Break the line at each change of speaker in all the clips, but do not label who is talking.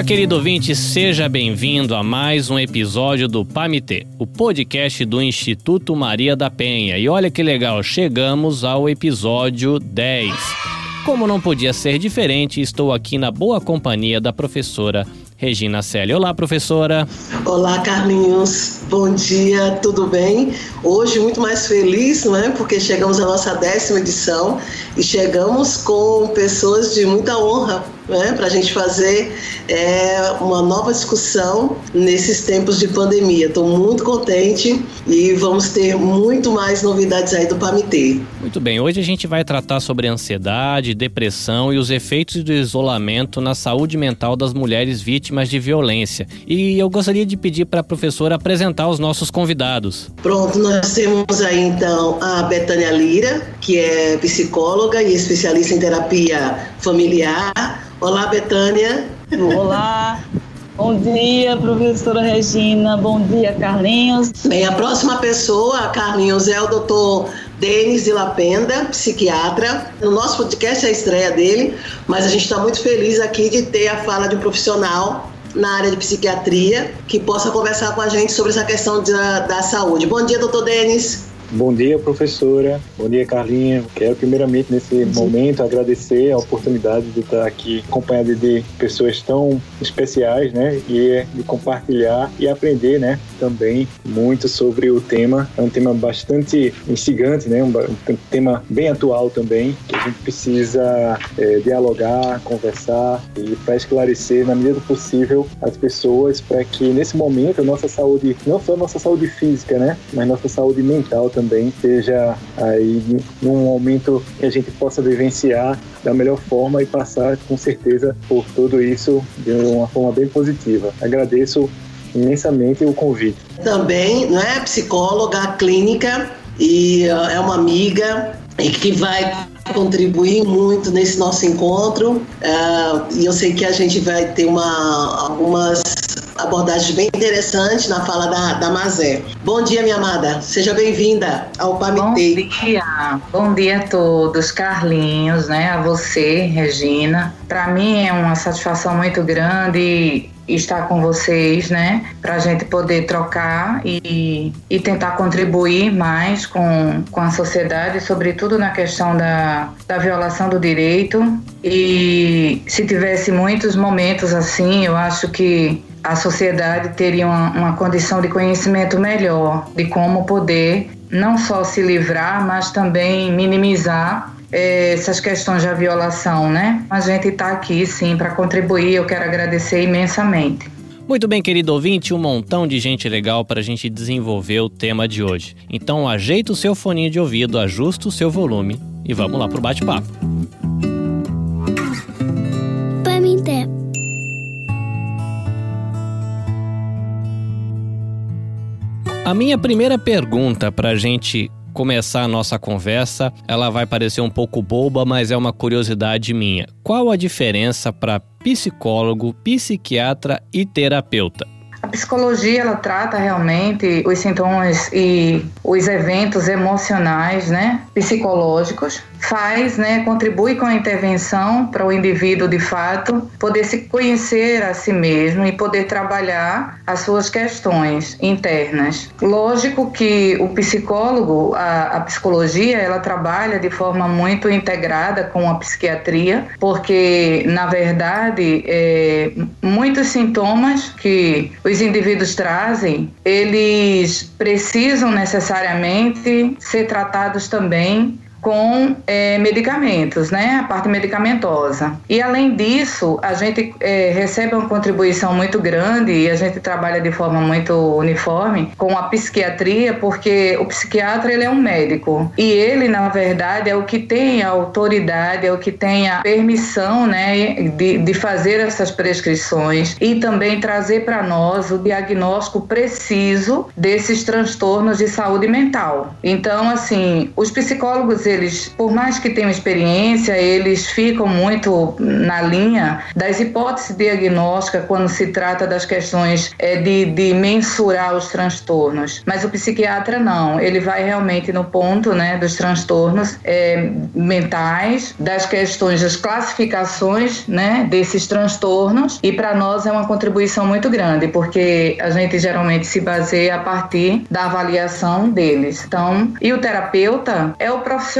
Olá, querido ouvinte, seja bem-vindo a mais um episódio do PAMITê, o podcast do Instituto Maria da Penha. E olha que legal, chegamos ao episódio 10. Como não podia ser diferente, estou aqui na boa companhia da professora Regina Célia. Olá, professora.
Olá, Carlinhos. Bom dia, tudo bem? Hoje muito mais feliz, não é? Porque chegamos à nossa décima edição e chegamos com pessoas de muita honra né, para a gente fazer é, uma nova discussão nesses tempos de pandemia. Estou muito contente e vamos ter muito mais novidades aí do PAMITê.
Muito bem, hoje a gente vai tratar sobre ansiedade, depressão e os efeitos do isolamento na saúde mental das mulheres vítimas de violência. E eu gostaria de pedir para a professora apresentar os nossos convidados.
Pronto, nós temos aí então a Betânia Lira, que é psicóloga e especialista em terapia familiar Olá, Betânia.
Olá. Bom dia, professora Regina. Bom dia, Carlinhos.
Bem, a próxima pessoa, Carlinhos, é o doutor Denis de Lapenda, psiquiatra. No nosso podcast é a estreia dele, mas a gente está muito feliz aqui de ter a fala de um profissional na área de psiquiatria que possa conversar com a gente sobre essa questão da, da saúde. Bom dia, doutor Denis.
Bom dia, professora. Bom dia, Carlinha. Quero primeiramente nesse momento agradecer a oportunidade de estar aqui acompanhado de pessoas tão especiais, né? E de compartilhar e aprender, né? Também muito sobre o tema. É um tema bastante instigante, né? Um, tema bem atual também. Que a gente precisa é, dialogar, conversar e para esclarecer na medida do possível as pessoas para que nesse momento a nossa saúde, não só a nossa saúde física, né? Mas nossa saúde mental também seja aí num momento que a gente possa vivenciar da melhor forma e passar com certeza por tudo isso de uma forma bem positiva. Agradeço imensamente o convite.
Também, não é psicóloga clínica e uh, é uma amiga e que vai contribuir muito nesse nosso encontro. Uh, e eu sei que a gente vai ter uma, algumas abordagem bem interessante na fala da, da Mazé. Bom dia, minha amada. Seja bem-vinda ao PAMITê.
Bom dia. Bom dia a todos. Carlinhos, né? A você, Regina. Para mim é uma satisfação muito grande estar com vocês, né? Para a gente poder trocar e, e tentar contribuir mais com, com a sociedade, sobretudo na questão da, da violação do direito. E se tivesse muitos momentos assim, eu acho que a sociedade teria uma, uma condição de conhecimento melhor de como poder não só se livrar, mas também minimizar essas questões da violação, né? A gente está aqui sim para contribuir. Eu quero agradecer imensamente.
Muito bem, querido ouvinte, um montão de gente legal para a gente desenvolver o tema de hoje. Então ajeita o seu foninho de ouvido, ajusta o seu volume e vamos lá pro bate-papo. A minha primeira pergunta para a gente começar a nossa conversa, ela vai parecer um pouco boba, mas é uma curiosidade minha. Qual a diferença para psicólogo, psiquiatra e terapeuta?
A psicologia ela trata realmente os sintomas e os eventos emocionais, né, psicológicos faz, né, contribui com a intervenção para o indivíduo de fato poder se conhecer a si mesmo e poder trabalhar as suas questões internas. Lógico que o psicólogo, a, a psicologia, ela trabalha de forma muito integrada com a psiquiatria, porque na verdade é, muitos sintomas que os indivíduos trazem, eles precisam necessariamente ser tratados também com é, medicamentos, né? A parte medicamentosa. E além disso, a gente é, recebe uma contribuição muito grande e a gente trabalha de forma muito uniforme com a psiquiatria, porque o psiquiatra ele é um médico e ele, na verdade, é o que tem a autoridade, é o que tem a permissão, né, de, de fazer essas prescrições e também trazer para nós o diagnóstico preciso desses transtornos de saúde mental. Então, assim, os psicólogos eles, por mais que tenham experiência, eles ficam muito na linha das hipóteses diagnósticas quando se trata das questões é, de, de mensurar os transtornos. Mas o psiquiatra não, ele vai realmente no ponto né, dos transtornos é, mentais, das questões das classificações né, desses transtornos, e para nós é uma contribuição muito grande, porque a gente geralmente se baseia a partir da avaliação deles. Então, e o terapeuta é o profissional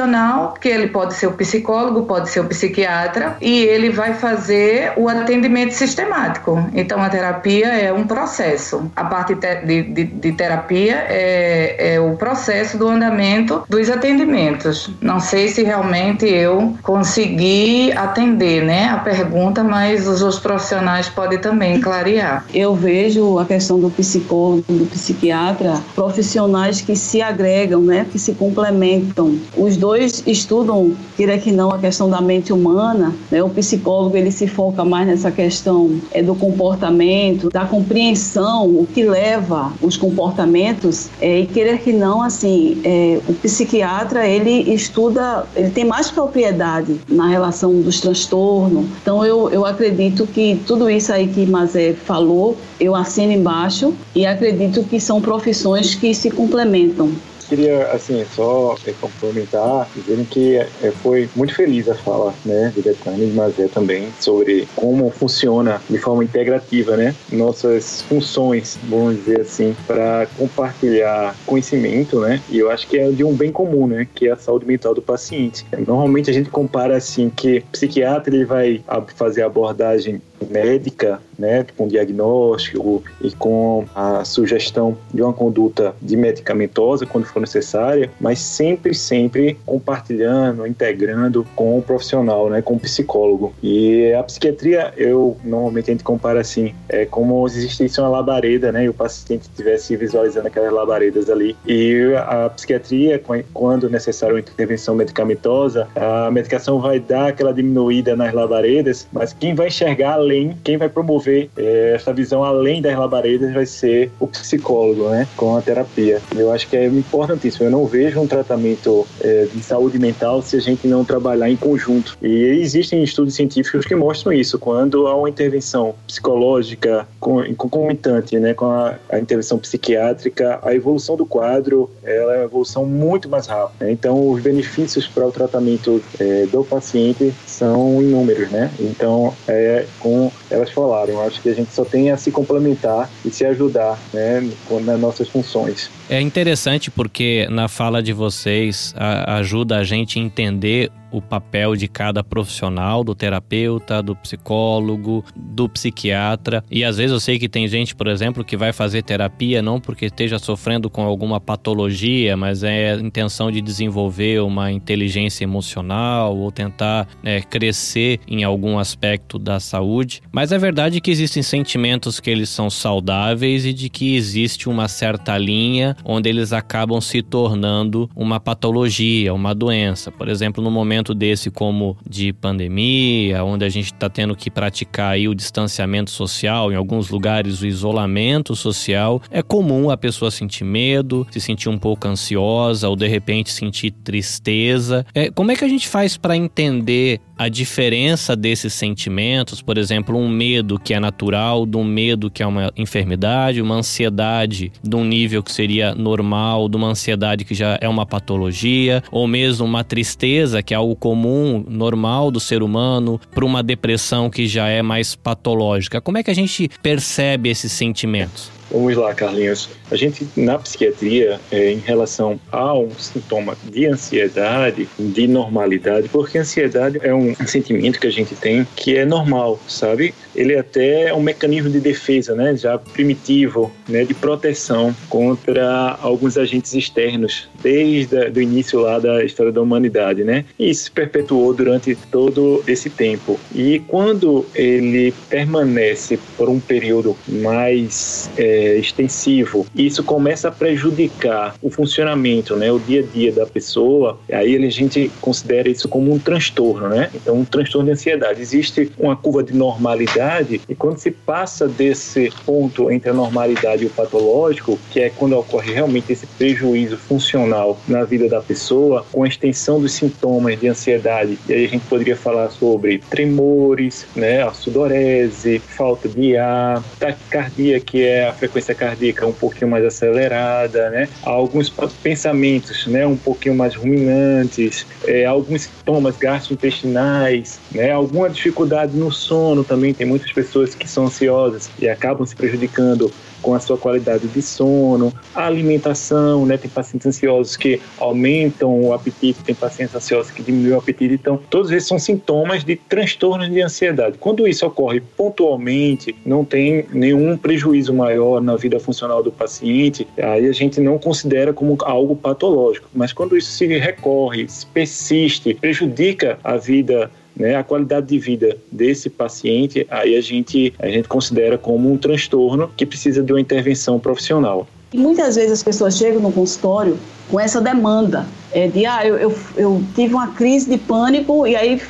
que ele pode ser o psicólogo, pode ser o psiquiatra, e ele vai fazer o atendimento sistemático. Então, a terapia é um processo. A parte de, de, de terapia é, é o processo do andamento dos atendimentos. Não sei se realmente eu consegui atender né, a pergunta, mas os outros profissionais podem também clarear.
Eu vejo a questão do psicólogo, do psiquiatra, profissionais que se agregam, né, que se complementam. Os dois estudam, queira que não, a questão da mente humana. Né? O psicólogo ele se foca mais nessa questão é, do comportamento, da compreensão, o que leva os comportamentos. É, e querer que não, assim, é, o psiquiatra ele estuda, ele tem mais propriedade na relação dos transtornos. Então eu, eu acredito que tudo isso aí que Mazé falou, eu assino embaixo e acredito que são profissões que se complementam
queria, assim, só é, complementar, dizendo que é, foi muito feliz a fala, né, de Betânia e Mazé também, sobre como funciona de forma integrativa, né, nossas funções, vamos dizer assim, para compartilhar conhecimento, né, e eu acho que é de um bem comum, né, que é a saúde mental do paciente. Normalmente a gente compara, assim, que psiquiatra ele vai fazer abordagem médica, né, com diagnóstico e com a sugestão de uma conduta de medicamentosa quando for necessária, mas sempre, sempre compartilhando, integrando com o profissional, né, com o psicólogo. E a psiquiatria, eu normalmente a gente compara assim, é como se existisse uma labareda, né, e o paciente estivesse visualizando aquelas labaredas ali. E a psiquiatria, quando necessário uma intervenção medicamentosa, a medicação vai dar aquela diminuída nas labaredas, mas quem vai enxergar além, quem vai promover é, essa visão além das labaredas vai ser o psicólogo, né, com a terapia. Eu acho que é importantíssimo. Eu não vejo um tratamento é, de saúde mental se a gente não trabalhar em conjunto. E existem estudos científicos que mostram isso. Quando há uma intervenção psicológica concomitante, né, com a, a intervenção psiquiátrica, a evolução do quadro ela é uma evolução muito mais rápida. Né? Então, os benefícios para o tratamento é, do paciente são inúmeros, né? Então, é, com elas falaram. Acho que a gente só tem a se complementar e se ajudar né, nas nossas funções.
É interessante porque na fala de vocês a, ajuda a gente a entender o papel de cada profissional, do terapeuta, do psicólogo, do psiquiatra. E às vezes eu sei que tem gente, por exemplo, que vai fazer terapia não porque esteja sofrendo com alguma patologia, mas é a intenção de desenvolver uma inteligência emocional ou tentar é, crescer em algum aspecto da saúde. Mas é verdade que existem sentimentos que eles são saudáveis e de que existe uma certa linha onde eles acabam se tornando uma patologia, uma doença. Por exemplo, no momento desse como de pandemia, onde a gente está tendo que praticar aí o distanciamento social, em alguns lugares o isolamento social, é comum a pessoa sentir medo, se sentir um pouco ansiosa ou de repente sentir tristeza. É, como é que a gente faz para entender a diferença desses sentimentos, por exemplo, um medo que é natural, de um medo que é uma enfermidade, uma ansiedade de um nível que seria normal, de uma ansiedade que já é uma patologia, ou mesmo uma tristeza que é algo comum, normal do ser humano, para uma depressão que já é mais patológica. Como é que a gente percebe esses sentimentos?
Vamos lá, Carlinhos. A gente, na psiquiatria, é, em relação a um sintoma de ansiedade, de normalidade, porque ansiedade é um sentimento que a gente tem que é normal, sabe? Ele é até um mecanismo de defesa, né? Já primitivo, né? De proteção contra alguns agentes externos, desde o início lá da história da humanidade, né? E isso se perpetuou durante todo esse tempo. E quando ele permanece por um período mais é, é, extensivo, isso começa a prejudicar o funcionamento, né, o dia a dia da pessoa, aí a gente considera isso como um transtorno, né? Então, um transtorno de ansiedade. Existe uma curva de normalidade e quando se passa desse ponto entre a normalidade e o patológico, que é quando ocorre realmente esse prejuízo funcional na vida da pessoa, com a extensão dos sintomas de ansiedade, e aí a gente poderia falar sobre tremores, né, a sudorese, falta de ar, taquicardia, que é a frequência cardíaca um pouquinho mais acelerada, né, alguns pensamentos, né, um pouquinho mais ruminantes, é, alguns sintomas gastrointestinais, né, alguma dificuldade no sono também, tem muitas pessoas que são ansiosas e acabam se prejudicando com a sua qualidade de sono, a alimentação, né? Tem pacientes ansiosos que aumentam o apetite, tem pacientes ansiosos que diminuem o apetite. Então, todos esses são sintomas de transtornos de ansiedade. Quando isso ocorre pontualmente, não tem nenhum prejuízo maior na vida funcional do paciente, aí a gente não considera como algo patológico. Mas quando isso se recorre, persiste, prejudica a vida né, a qualidade de vida desse paciente, aí a gente, a gente considera como um transtorno que precisa de uma intervenção profissional.
E muitas vezes as pessoas chegam no consultório com essa demanda é, de, ah, eu, eu, eu tive uma crise de pânico e aí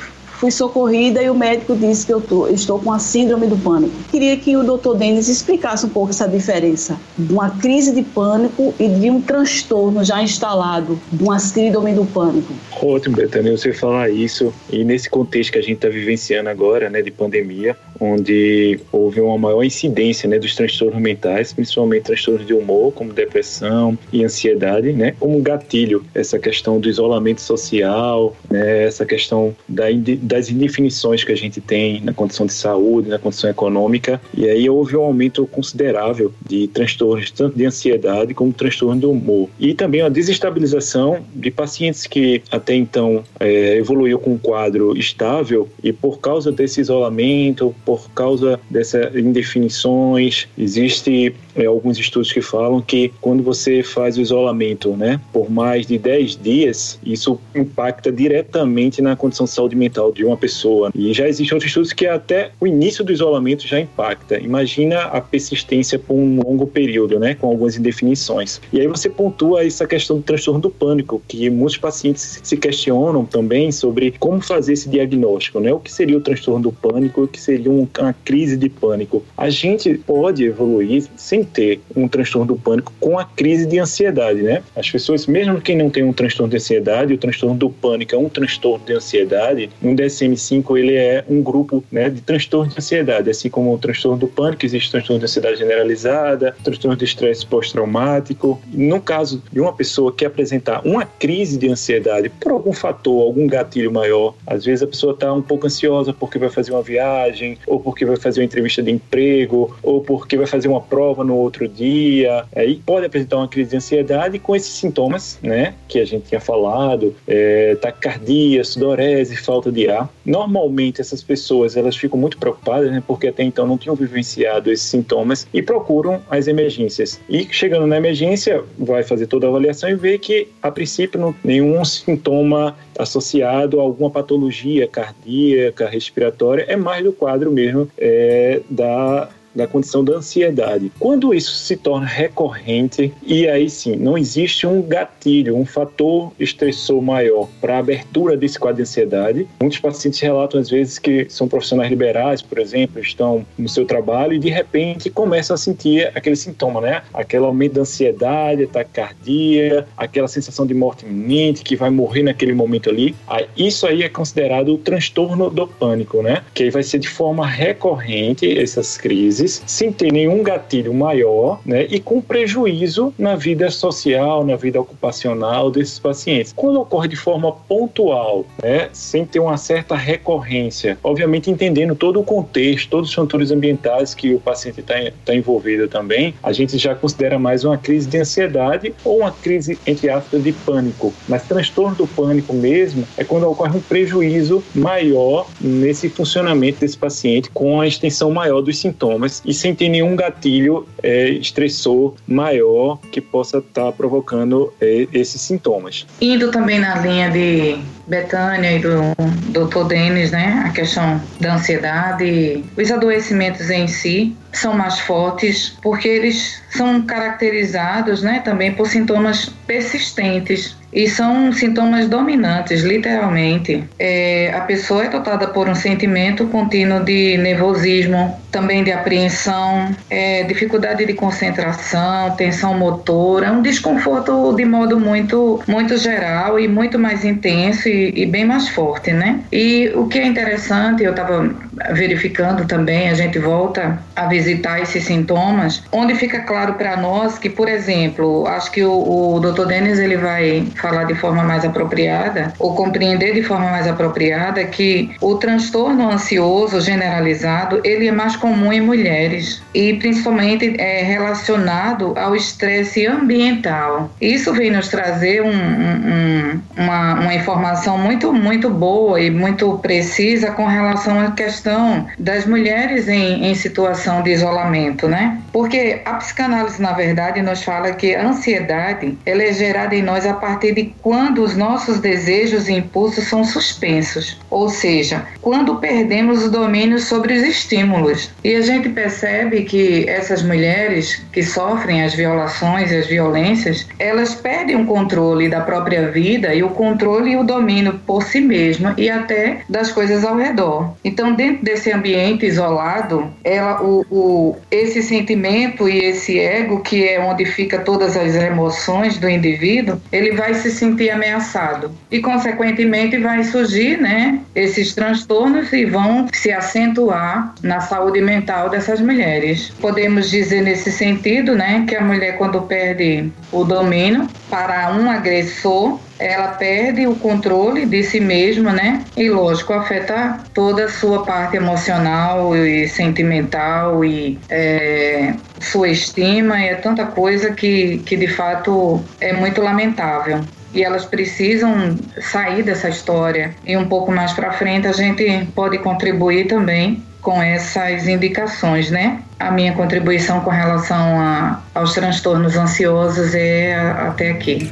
fui socorrida e o médico disse que eu tô, estou com a síndrome do pânico. Queria que o doutor Denis explicasse um pouco essa diferença de uma crise de pânico e de um transtorno já instalado, de uma síndrome do pânico.
Ótimo, Betânia, você falar isso. E nesse contexto que a gente está vivenciando agora, né, de pandemia, onde houve uma maior incidência né, dos transtornos mentais, principalmente transtornos de humor, como depressão e ansiedade, né, como gatilho, essa questão do isolamento social, né, essa questão da, das indefinições que a gente tem na condição de saúde, na condição econômica, e aí houve um aumento considerável de transtornos, tanto de ansiedade como transtorno do humor. E também a desestabilização de pacientes que até então é, evoluiu com um quadro estável e por causa desse isolamento, causa dessas indefinições, existe é, alguns estudos que falam que quando você faz o isolamento né, por mais de 10 dias, isso impacta diretamente na condição de saúde mental de uma pessoa. E já existem outros estudos que até o início do isolamento já impacta. Imagina a persistência por um longo período, né, com algumas indefinições. E aí você pontua essa questão do transtorno do pânico, que muitos pacientes se questionam também sobre como fazer esse diagnóstico, né? O que seria o transtorno do pânico, o que seria uma crise de pânico. A gente pode evoluir sem ter um transtorno do pânico com a crise de ansiedade, né? As pessoas, mesmo quem não tem um transtorno de ansiedade, o transtorno do pânico é um transtorno de ansiedade, no DSM-5 ele é um grupo né, de transtorno de ansiedade, assim como o transtorno do pânico, existe o transtorno de ansiedade generalizada, transtorno de estresse pós-traumático. No caso de uma pessoa que apresentar uma crise de ansiedade por algum fator, algum gatilho maior, às vezes a pessoa está um pouco ansiosa porque vai fazer uma viagem, ou porque vai fazer uma entrevista de emprego, ou porque vai fazer uma prova no outro dia, aí pode apresentar uma crise de ansiedade com esses sintomas, né, que a gente tinha falado, é, taquicardia, sudorese, falta de ar. Normalmente essas pessoas elas ficam muito preocupadas, né, porque até então não tinham vivenciado esses sintomas e procuram as emergências. E chegando na emergência, vai fazer toda a avaliação e vê que a princípio não nenhum sintoma associado a alguma patologia cardíaca, respiratória, é mais do quadro mesmo é, da da condição da ansiedade. Quando isso se torna recorrente, e aí sim, não existe um gatilho, um fator estressor maior para a abertura desse quadro de ansiedade. Muitos pacientes relatam às vezes que são profissionais liberais, por exemplo, estão no seu trabalho e de repente começam a sentir aquele sintoma, né? Aquele aumento da ansiedade, taquicardia, aquela sensação de morte iminente, que vai morrer naquele momento ali. Isso aí é considerado o transtorno do pânico, né? Que aí vai ser de forma recorrente essas crises sem ter nenhum gatilho maior, né, e com prejuízo na vida social, na vida ocupacional desses pacientes. Quando ocorre de forma pontual, né, sem ter uma certa recorrência, obviamente entendendo todo o contexto, todos os fatores ambientais que o paciente está tá envolvido também, a gente já considera mais uma crise de ansiedade ou uma crise, entre aspas, de pânico. Mas transtorno do pânico mesmo é quando ocorre um prejuízo maior nesse funcionamento desse paciente com a extensão maior dos sintomas e sem ter nenhum gatilho é, estressor maior que possa estar tá provocando é, esses sintomas.
Indo também na linha de Betânia e do Dr. Denis, né, a questão da ansiedade, os adoecimentos em si são mais fortes porque eles são caracterizados, né, também por sintomas persistentes e são sintomas dominantes, literalmente. É, a pessoa é dotada por um sentimento contínuo de nervosismo, também de apreensão, é, dificuldade de concentração, tensão motora, um desconforto de modo muito, muito geral e muito mais intenso e, e bem mais forte, né? E o que é interessante, eu estava verificando também, a gente volta a visitar esses sintomas, onde fica claro para nós que, por exemplo, acho que o, o Dr. Denis ele vai falar de forma mais apropriada ou compreender de forma mais apropriada que o transtorno ansioso generalizado ele é mais comum em mulheres e principalmente é relacionado ao estresse ambiental. Isso vem nos trazer um, um, uma, uma informação muito muito boa e muito precisa com relação à questão das mulheres em, em situação de isolamento, né? Porque a psicanálise na verdade nos fala que a ansiedade ela é gerada em nós a partir de quando os nossos desejos e impulsos são suspensos, ou seja, quando perdemos o domínio sobre os estímulos. E a gente percebe que essas mulheres que sofrem as violações e as violências, elas perdem o controle da própria vida e o controle e o domínio por si mesma e até das coisas ao redor. Então, dentro desse ambiente isolado, ela, o, o, esse sentimento e esse ego, que é onde fica todas as emoções do indivíduo, ele vai se sentir ameaçado. E, consequentemente, vai surgir né, esses transtornos e vão se acentuar na saúde mental dessas mulheres. Podemos dizer nesse sentido né, que a mulher, quando perde o domínio para um agressor, ela perde o controle de si mesma, né? E lógico, afeta toda a sua parte emocional e sentimental e é, sua estima, e é tanta coisa que, que de fato é muito lamentável e elas precisam sair dessa história. E um pouco mais para frente a gente pode contribuir também com essas indicações, né? A minha contribuição com relação a, aos transtornos ansiosos é até aqui.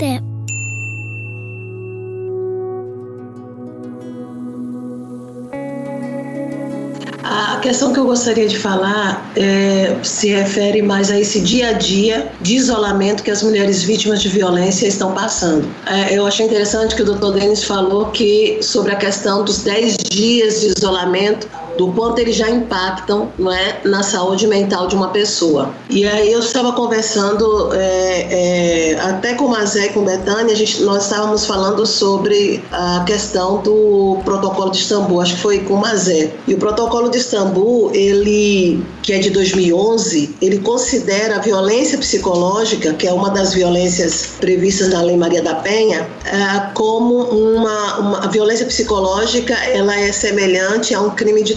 Tempo. A questão que eu gostaria de falar é, se refere mais a esse dia a dia de isolamento que as mulheres vítimas de violência estão passando. É, eu achei interessante que o Dr. Denis falou que sobre a questão dos 10 dias de isolamento do quanto eles já impactam não é, na saúde mental de uma pessoa. E aí eu estava conversando é, é, até com o Mazé e com Betânia, a gente, nós estávamos falando sobre a questão do protocolo de Istambul, acho que foi com o Mazé. E o protocolo de Istambul, ele, que é de 2011, ele considera a violência psicológica, que é uma das violências previstas na Lei Maria da Penha, é, como uma, uma a violência psicológica, ela é semelhante a um crime de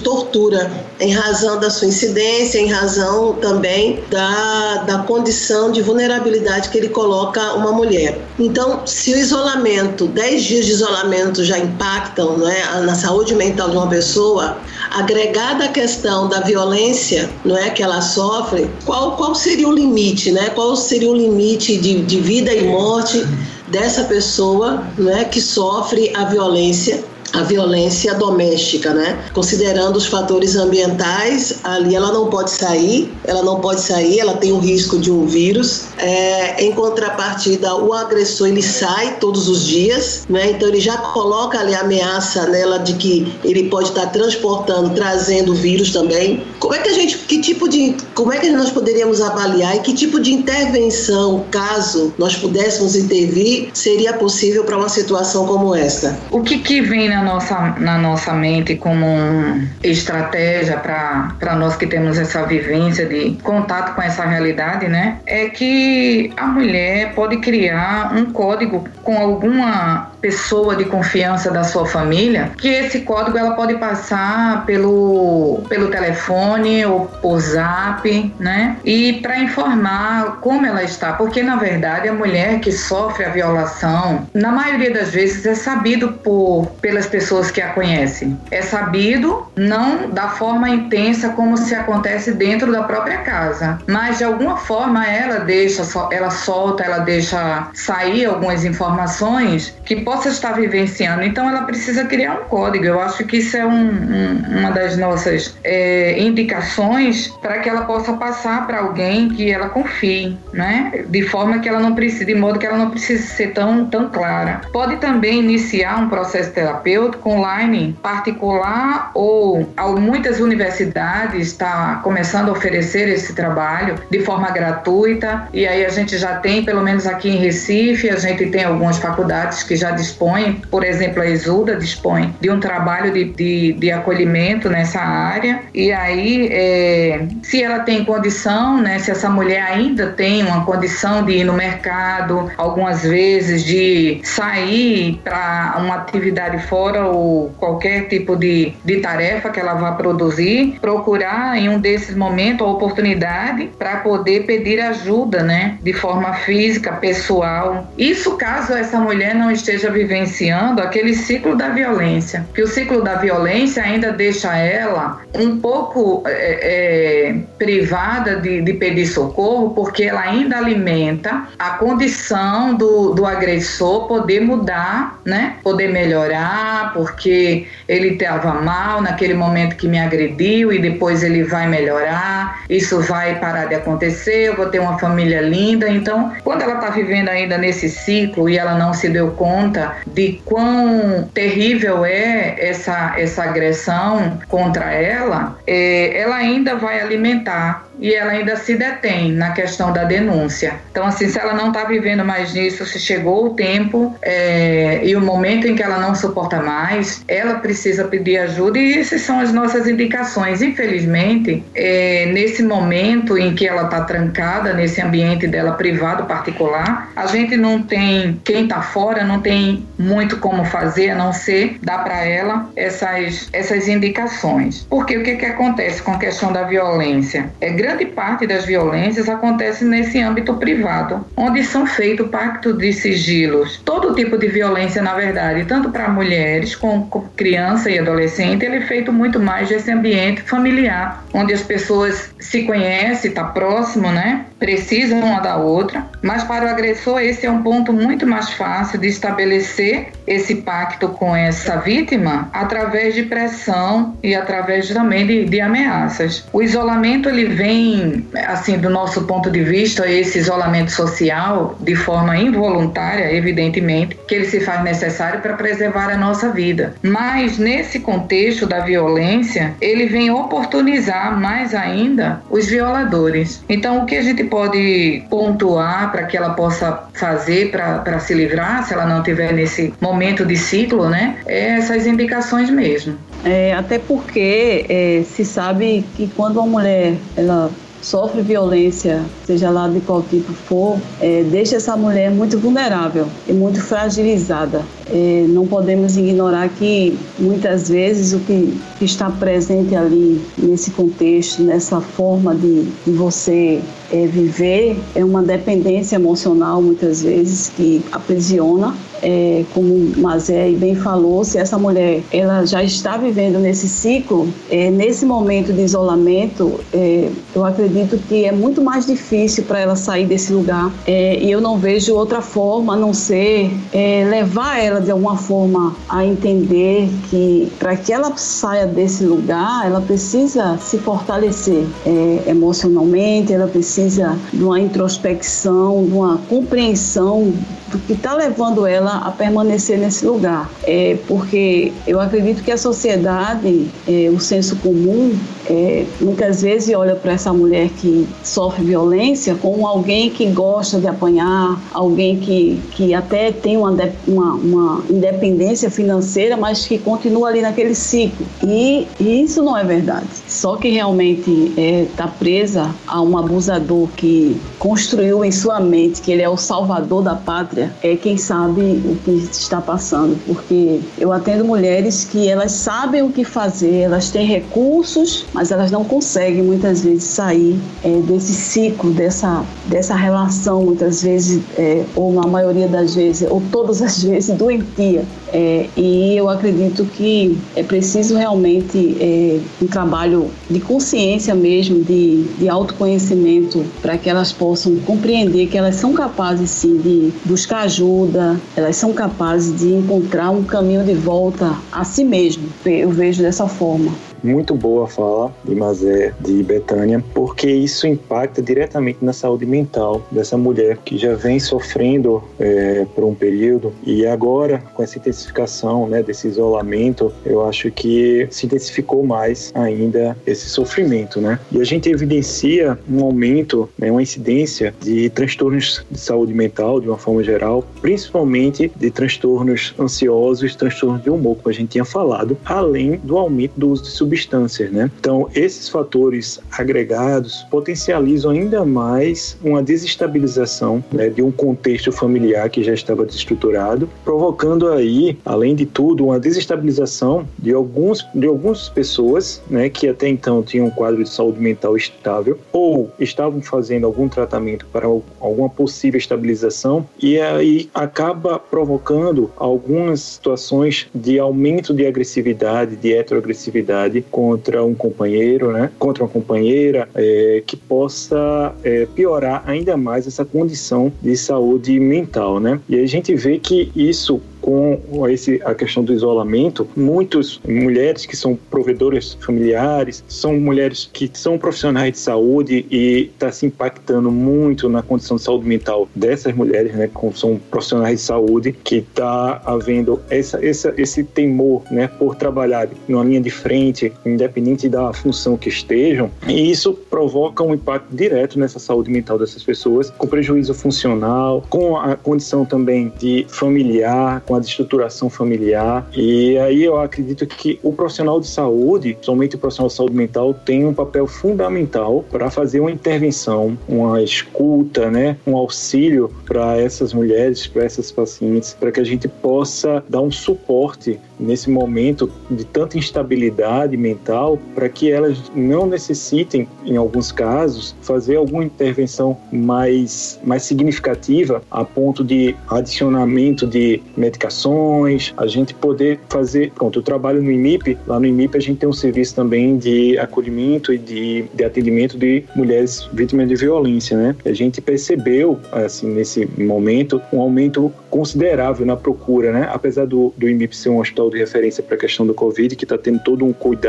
em razão da sua incidência, em razão também da, da condição de vulnerabilidade que ele coloca uma mulher. Então, se o isolamento, 10 dias de isolamento já impactam não é, na saúde mental de uma pessoa, agregada a questão da violência não é, que ela sofre, qual, qual seria o limite, né? qual seria o limite de, de vida e morte dessa pessoa não é, que sofre a violência a violência doméstica, né? Considerando os fatores ambientais, ali ela não pode sair, ela não pode sair, ela tem o risco de um vírus. É, em contrapartida, o agressor ele sai todos os dias, né? Então ele já coloca ali a ameaça nela de que ele pode estar transportando, trazendo vírus também. Como é que a gente, que tipo de, como é que nós poderíamos avaliar e que tipo de intervenção, caso nós pudéssemos intervir, seria possível para uma situação como essa?
O que que vem na nossa, na nossa mente como uma estratégia para nós que temos essa vivência de contato com essa realidade, né? É que a mulher pode criar um código com alguma pessoa de confiança da sua família, que esse código ela pode passar pelo, pelo telefone ou por zap, né? E para informar como ela está, porque na verdade a mulher que sofre a violação, na maioria das vezes é sabido por pelas pessoas que a conhecem. É sabido não da forma intensa como se acontece dentro da própria casa, mas de alguma forma ela deixa, ela solta, ela deixa sair algumas informações que possa estar vivenciando. Então ela precisa criar um código. Eu acho que isso é um, um, uma das nossas é, indicações para que ela possa passar para alguém que ela confie, né? De forma que ela não precise, de modo que ela não precise ser tão, tão clara. Pode também iniciar um processo terapêutico online particular ou muitas universidades está começando a oferecer esse trabalho de forma gratuita e aí a gente já tem, pelo menos aqui em Recife, a gente tem algumas faculdades que já dispõem, por exemplo, a Exuda dispõe de um trabalho de, de, de acolhimento nessa área e aí é, se ela tem condição, né, se essa mulher ainda tem uma condição de ir no mercado, algumas vezes de sair para uma atividade fora ou qualquer tipo de, de tarefa que ela vá produzir, procurar em um desses momentos a oportunidade para poder pedir ajuda, né, de forma física, pessoal. Isso caso essa mulher não esteja vivenciando aquele ciclo da violência, que o ciclo da violência ainda deixa ela um pouco é, é, privada de, de pedir socorro, porque ela ainda alimenta a condição do, do agressor poder mudar, né, poder melhorar, porque ele estava mal naquele momento que me agrediu e depois ele vai melhorar, isso vai parar de acontecer, eu vou ter uma família linda. Então, quando ela está vivendo ainda nesse ciclo e ela não se deu conta de quão terrível é essa, essa agressão contra ela, é, ela ainda vai alimentar e ela ainda se detém na questão da denúncia. Então, assim, se ela não está vivendo mais nisso, se chegou o tempo é, e o momento em que ela não suporta mais, ela precisa pedir ajuda e essas são as nossas indicações. Infelizmente, é, nesse momento em que ela está trancada nesse ambiente dela privado, particular, a gente não tem, quem está fora não tem muito como fazer a não ser dar para ela essas, essas indicações. Porque o que, que acontece com a questão da violência? É grande parte das violências acontece nesse âmbito privado, onde são feitos pactos de sigilos. Todo tipo de violência, na verdade, tanto para mulheres como criança e adolescente, ele é feito muito mais desse ambiente familiar, onde as pessoas se conhecem, está próximo, né? Precisam uma da outra. Mas para o agressor, esse é um ponto muito mais fácil de estabelecer esse pacto com essa vítima através de pressão e através também de, de ameaças. O isolamento ele vem assim, do nosso ponto de vista, esse isolamento social, de forma involuntária, evidentemente, que ele se faz necessário para preservar a nossa vida. Mas nesse contexto da violência, ele vem oportunizar mais ainda os violadores. Então, o que a gente pode pontuar para que ela possa fazer para se livrar, se ela não tiver nesse momento de ciclo, né? É essas indicações mesmo.
É, até porque é, se sabe que quando uma mulher ela sofre violência, seja lá de qual tipo for, é, deixa essa mulher muito vulnerável e muito fragilizada. É, não podemos ignorar que muitas vezes o que está presente ali nesse contexto, nessa forma de, de você é, viver, é uma dependência emocional muitas vezes que aprisiona é, como Mazé bem falou, se essa mulher ela já está vivendo nesse ciclo, é, nesse momento de isolamento, é, eu acredito que é muito mais difícil para ela sair desse lugar. É, e eu não vejo outra forma a não ser é, levar ela de alguma forma a entender que para que ela saia desse lugar, ela precisa se fortalecer é, emocionalmente, ela precisa de uma introspecção, de uma compreensão que está levando ela a permanecer nesse lugar. É porque eu acredito que a sociedade, é, o senso comum, é, muitas vezes olha para essa mulher que sofre violência como alguém que gosta de apanhar, alguém que, que até tem uma, uma, uma independência financeira, mas que continua ali naquele ciclo. E, e isso não é verdade. Só que realmente está é, tá presa a um abusador que construiu em sua mente que ele é o salvador da pátria é quem sabe o que está passando, porque eu atendo mulheres que elas sabem o que fazer, elas têm recursos, mas elas não conseguem muitas vezes sair é, desse ciclo, dessa, dessa relação, muitas vezes, é, ou na maioria das vezes, ou todas as vezes, doentia. É, e eu acredito que é preciso realmente é, um trabalho de consciência mesmo, de, de autoconhecimento, para que elas possam compreender que elas são capazes sim de buscar ajuda, elas são capazes de encontrar um caminho de volta a si mesmo. Eu vejo dessa forma
muito boa a fala de Mazé, de Betânia, porque isso impacta diretamente na saúde mental dessa mulher que já vem sofrendo é, por um período e agora com essa intensificação né, desse isolamento, eu acho que se intensificou mais ainda esse sofrimento, né? E a gente evidencia um aumento, né, uma incidência de transtornos de saúde mental de uma forma geral, principalmente de transtornos ansiosos, transtornos de humor, como a gente tinha falado, além do aumento do uso de substâncias substâncias, né? Então, esses fatores agregados potencializam ainda mais uma desestabilização né, de um contexto familiar que já estava desestruturado, provocando aí, além de tudo, uma desestabilização de alguns de algumas pessoas, né, que até então tinham um quadro de saúde mental estável ou estavam fazendo algum tratamento para alguma possível estabilização e aí acaba provocando algumas situações de aumento de agressividade, de heteroagressividade contra um companheiro, né, contra uma companheira, é, que possa é, piorar ainda mais essa condição de saúde mental, né? E a gente vê que isso com esse, a questão do isolamento, muitas mulheres que são provedoras familiares, são mulheres que são profissionais de saúde e está se impactando muito na condição de saúde mental dessas mulheres, né, que são profissionais de saúde, que está havendo essa, essa, esse temor, né, por trabalhar numa linha de frente, independente da função que estejam, e isso provoca um impacto direto nessa saúde mental dessas pessoas, com prejuízo funcional, com a condição também de familiar, com a destruturação familiar. E aí eu acredito que o profissional de saúde, somente o profissional de saúde mental, tem um papel fundamental para fazer uma intervenção, uma escuta, né, um auxílio para essas mulheres, para essas pacientes, para que a gente possa dar um suporte nesse momento de tanta instabilidade mental, para que elas não necessitem, em alguns casos, fazer alguma intervenção mais, mais significativa a ponto de adicionamento de medicações, a gente poder fazer. Pronto, eu trabalho no IMIP, lá no IMIP a gente tem um serviço também de acolhimento e de, de atendimento de mulheres vítimas de violência, né? A gente percebeu, assim, nesse momento, um aumento considerável na procura, né? Apesar do, do IMIP ser um hospital de referência para a questão do Covid, que está tendo todo um cuidado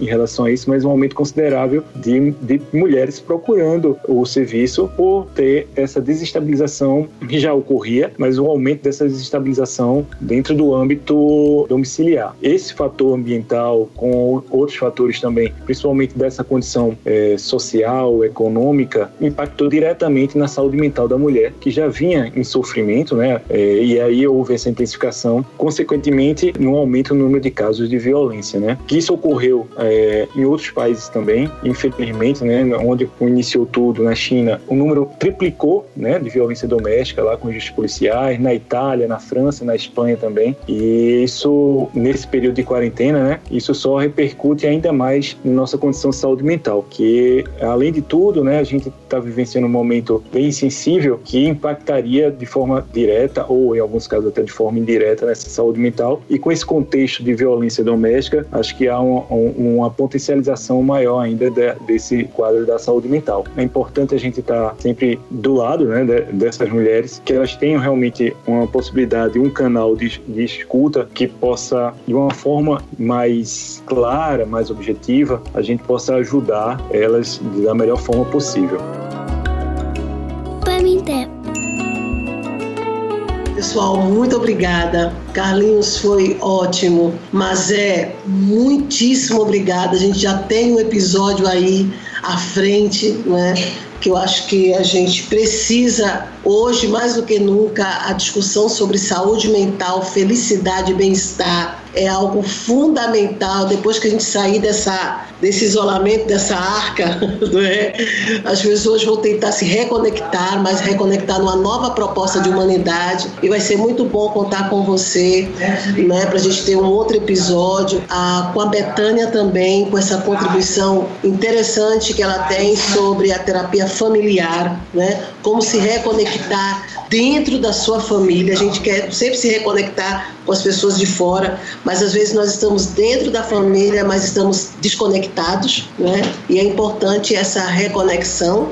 em relação a isso, mas um aumento considerável de, de mulheres procurando o serviço por ter essa desestabilização que já ocorria, mas um aumento dessa desestabilização dentro do âmbito domiciliar. Esse fator ambiental, com outros fatores também, principalmente dessa condição é, social, econômica, impactou diretamente na saúde mental da mulher, que já vinha em sofrimento, né? É, e aí houve essa intensificação, consequentemente, no aumento no número de casos de violência, né? Que isso ocorreu é, em outros países também, infelizmente, né? Onde iniciou tudo, na China, o número triplicou, né? De violência doméstica lá com registros policiais, na Itália, na França, na Espanha também. E isso, nesse período de quarentena, né? Isso só repercute ainda mais na nossa condição de saúde mental, que além de tudo, né? A gente está vivenciando um momento bem sensível que impactaria de forma direta ou em alguns casos até de forma indireta nessa saúde mental. E com esse contexto de violência doméstica, acho que há um, uma potencialização maior ainda de, desse quadro da saúde mental. É importante a gente estar tá sempre do lado né, de, dessas mulheres, que elas tenham realmente uma possibilidade, um canal de, de escuta que possa, de uma forma mais clara, mais objetiva, a gente possa ajudar elas da melhor forma possível.
Pamité. Pessoal, muito obrigada. Carlinhos foi ótimo, mas é muitíssimo obrigada. A gente já tem um episódio aí à frente, né? Que eu acho que a gente precisa hoje mais do que nunca a discussão sobre saúde mental, felicidade e bem-estar é algo fundamental depois que a gente sair dessa, desse isolamento, dessa arca, é? as pessoas vão tentar se reconectar, mas reconectar numa nova proposta de humanidade. E vai ser muito bom contar com você, né, para a gente ter um outro episódio, com a Betânia também, com essa contribuição interessante que ela tem sobre a terapia familiar, né, como se reconectar dentro da sua família. A gente quer sempre se reconectar com as pessoas de fora, mas às vezes nós estamos dentro da família, mas estamos desconectados, né? E é importante essa reconexão.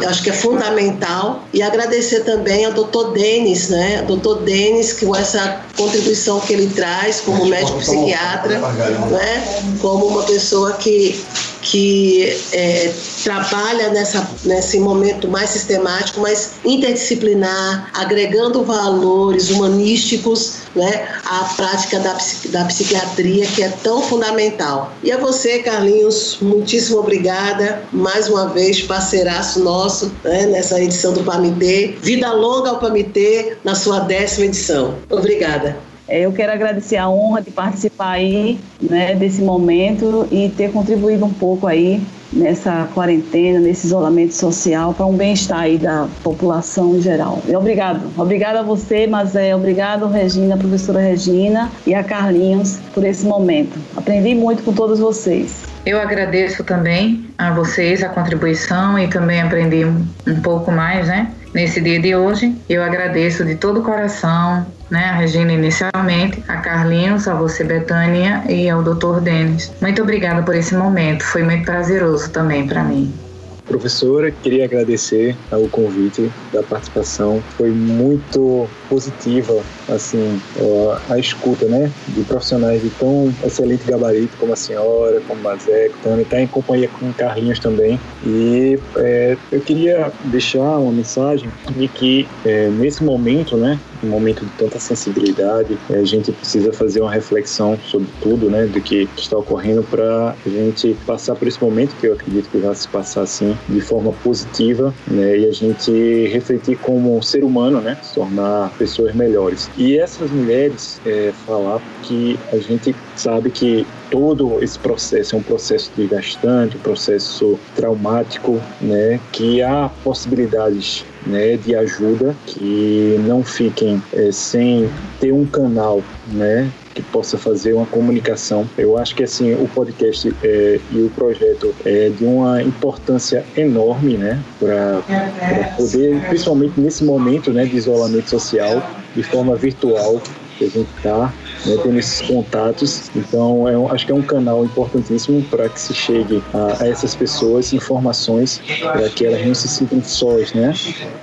Eu acho que é fundamental. E agradecer também ao Dr. Denis, né? Dr. Denis, que com essa contribuição que ele traz como médico psiquiatra, né? Como uma pessoa que que é, trabalha nessa, nesse momento mais sistemático, mais interdisciplinar, agregando valores humanísticos né, à prática da, da psiquiatria, que é tão fundamental. E a você, Carlinhos, muitíssimo obrigada, mais uma vez, parceiraço nosso né, nessa edição do PAMITê. Vida longa ao PAMITê na sua décima edição. Obrigada.
É, eu quero agradecer a honra de participar aí né, desse momento e ter contribuído um pouco aí nessa quarentena, nesse isolamento social, para um bem-estar aí da população em geral. E obrigado. Obrigada a você, mas é obrigado, Regina, professora Regina e a Carlinhos por esse momento. Aprendi muito com todos vocês.
Eu agradeço também a vocês a contribuição e também aprendi um pouco mais, né? Nesse dia de hoje, eu agradeço de todo o coração né, a Regina inicialmente, a Carlinhos, a você Betânia e ao Dr. Denis. Muito obrigada por esse momento, foi muito prazeroso também para mim.
Professora, queria agradecer o convite da participação. Foi muito positiva, assim, a escuta, né, de profissionais de tão excelente gabarito como a senhora, como a Zé, também está em companhia com o Carlinhos também. E é, eu queria deixar uma mensagem de que é, nesse momento, né, um momento de tanta sensibilidade, a gente precisa fazer uma reflexão sobre tudo, né, do que está ocorrendo para a gente passar por esse momento que eu acredito que vai se passar assim de forma positiva, né, e a gente refletir como ser humano, né, se tornar pessoas melhores. E essas mulheres é, falar que a gente sabe que todo esse processo é um processo desgastante, um processo traumático, né, que há possibilidades né, de ajuda que não fiquem é, sem ter um canal, né, que possa fazer uma comunicação. Eu acho que assim o podcast é, e o projeto é de uma importância enorme, né, para poder, principalmente nesse momento, né, de isolamento social, de forma virtual que a gente está né, tendo esses contatos. Então, é um, acho que é um canal importantíssimo para que se chegue a, a essas pessoas informações para que elas não se sintam sós, né?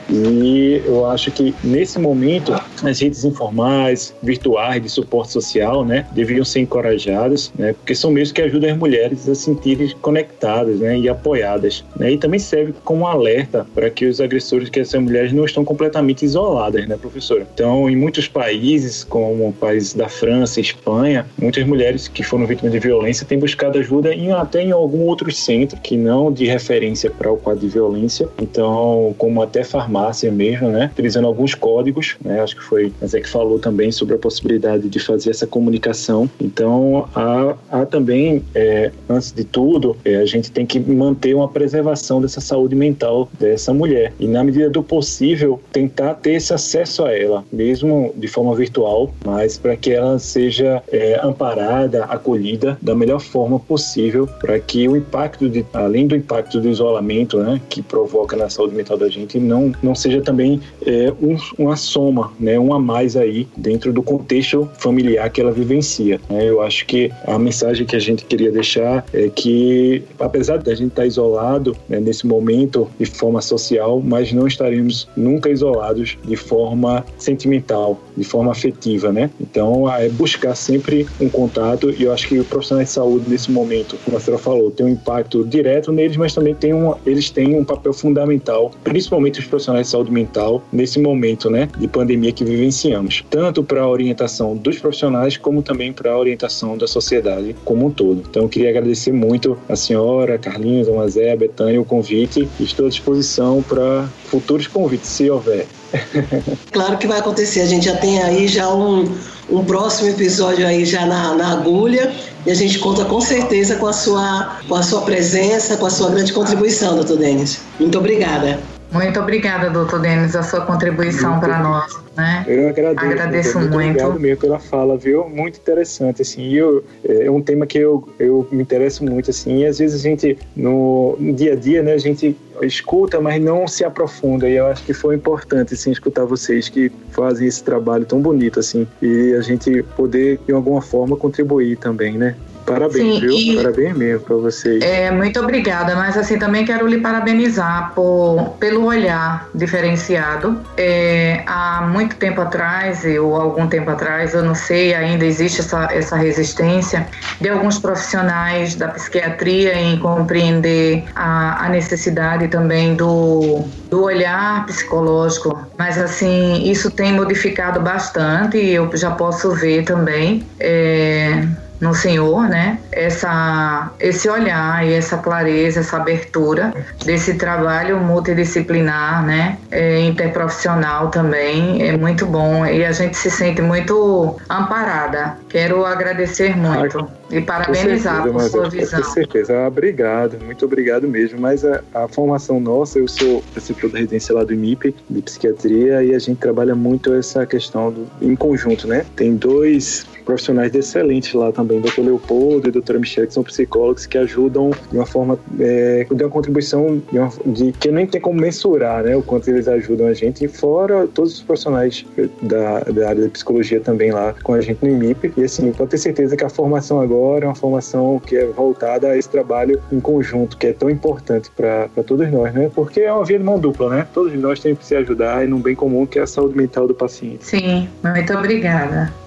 E eu acho que nesse momento as redes informais, virtuais de suporte social, né, deveriam ser encorajadas, né, porque são meios que ajudam as mulheres a se sentirem conectadas, né, e apoiadas, né, e também serve como alerta para que os agressores, que essas mulheres não estão completamente isoladas, né, professora. Então, em muitos países, como países da França França, Espanha, muitas mulheres que foram vítimas de violência têm buscado ajuda em, até em algum outro centro que não de referência para o quadro de violência. Então, como até farmácia mesmo, né? Utilizando alguns códigos, né? Acho que foi a Zé que falou também sobre a possibilidade de fazer essa comunicação. Então, há, há também, é, antes de tudo, é, a gente tem que manter uma preservação dessa saúde mental dessa mulher e, na medida do possível, tentar ter esse acesso a ela, mesmo de forma virtual, mas para que ela seja é, amparada, acolhida da melhor forma possível para que o impacto, de, além do impacto do isolamento, né, que provoca na saúde mental da gente, não, não seja também é, um, uma soma, né, um a mais aí dentro do contexto familiar que ela vivencia. Né? Eu acho que a mensagem que a gente queria deixar é que, apesar da gente estar isolado né, nesse momento de forma social, mas não estaremos nunca isolados de forma sentimental, de forma afetiva, né? Então, é buscar sempre um contato e eu acho que o profissional de saúde nesse momento, como a senhora falou, tem um impacto direto neles, mas também tem um, eles têm um papel fundamental, principalmente os profissionais de saúde mental, nesse momento né, de pandemia que vivenciamos, tanto para a orientação dos profissionais como também para a orientação da sociedade como um todo. Então eu queria agradecer muito a senhora, Carlinhos, a Mazé, a Betânia, o convite estou à disposição para futuros convites, se houver.
Claro que vai acontecer. A gente já tem aí já um, um próximo episódio aí já na, na agulha e a gente conta com certeza com a sua, com a sua presença, com a sua grande contribuição, doutor Denis. Muito obrigada.
Muito obrigada, doutor Denis, a sua contribuição para nós. Né?
Eu agradeço,
agradeço
muito.
muito.
Obrigado mesmo pela fala, viu? Muito interessante, assim. Eu, é um tema que eu, eu me interesso muito, assim. E às vezes a gente, no, no dia a dia, né, a gente escuta, mas não se aprofunda. E eu acho que foi importante, assim, escutar vocês que fazem esse trabalho tão bonito, assim. E a gente poder, de alguma forma, contribuir também, né? Parabéns, Sim, viu? E, Parabéns mesmo para vocês.
É, muito obrigada, mas assim também quero lhe parabenizar por, pelo olhar diferenciado. É, há muito tempo atrás, ou algum tempo atrás, eu não sei, ainda existe essa, essa resistência de alguns profissionais da psiquiatria em compreender a, a necessidade também do, do olhar psicológico. Mas assim, isso tem modificado bastante e eu já posso ver também. É, no Senhor, né? Essa, esse olhar e essa clareza, essa abertura desse trabalho multidisciplinar, né? É, interprofissional também é muito bom e a gente se sente muito amparada. Quero agradecer muito e parabenizar certeza, por sua visão.
Com certeza, obrigado, muito obrigado mesmo. Mas a, a formação nossa, eu sou preceptor da residência lá do IMIP, de psiquiatria, e a gente trabalha muito essa questão do, em conjunto, né? Tem dois profissionais excelentes lá também, Dr. Leopoldo e Dra. Michelle, que são psicólogos que ajudam de uma forma, é, de uma contribuição de, uma, de, que nem tem como mensurar, né, o quanto eles ajudam a gente, e fora todos os profissionais da, da área da psicologia também lá com a gente no IMIP, e assim, pode ter certeza que a formação agora é uma formação que é voltada a esse trabalho em conjunto, que é tão importante para todos nós, né, porque é uma via de mão dupla, né, todos nós temos que se ajudar em um bem comum que é a saúde mental do paciente.
Sim, muito obrigada.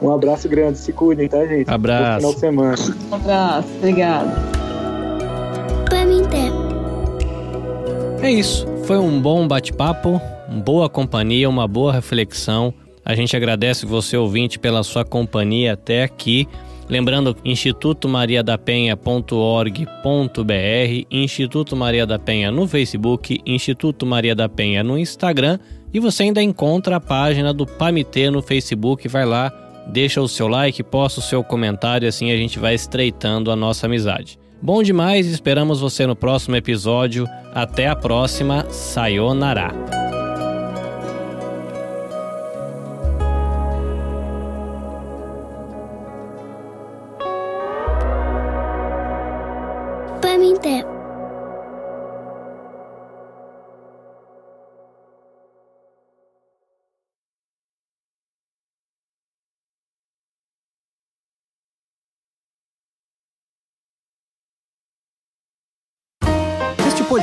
Um abraço grande, se cuidem, tá, gente?
Abraço.
Bom final de semana.
Um abraço, obrigado.
É isso. Foi um bom bate-papo, uma boa companhia, uma boa reflexão. A gente agradece você, ouvinte, pela sua companhia até aqui. Lembrando, institutomariadapenha.org.br, Instituto Maria da Penha no Facebook, Instituto Maria da Penha no Instagram e você ainda encontra a página do PAMITê no Facebook. Vai lá, deixa o seu like, posta o seu comentário, assim a gente vai estreitando a nossa amizade. Bom demais, esperamos você no próximo episódio. Até a próxima, sayonara. Pamité.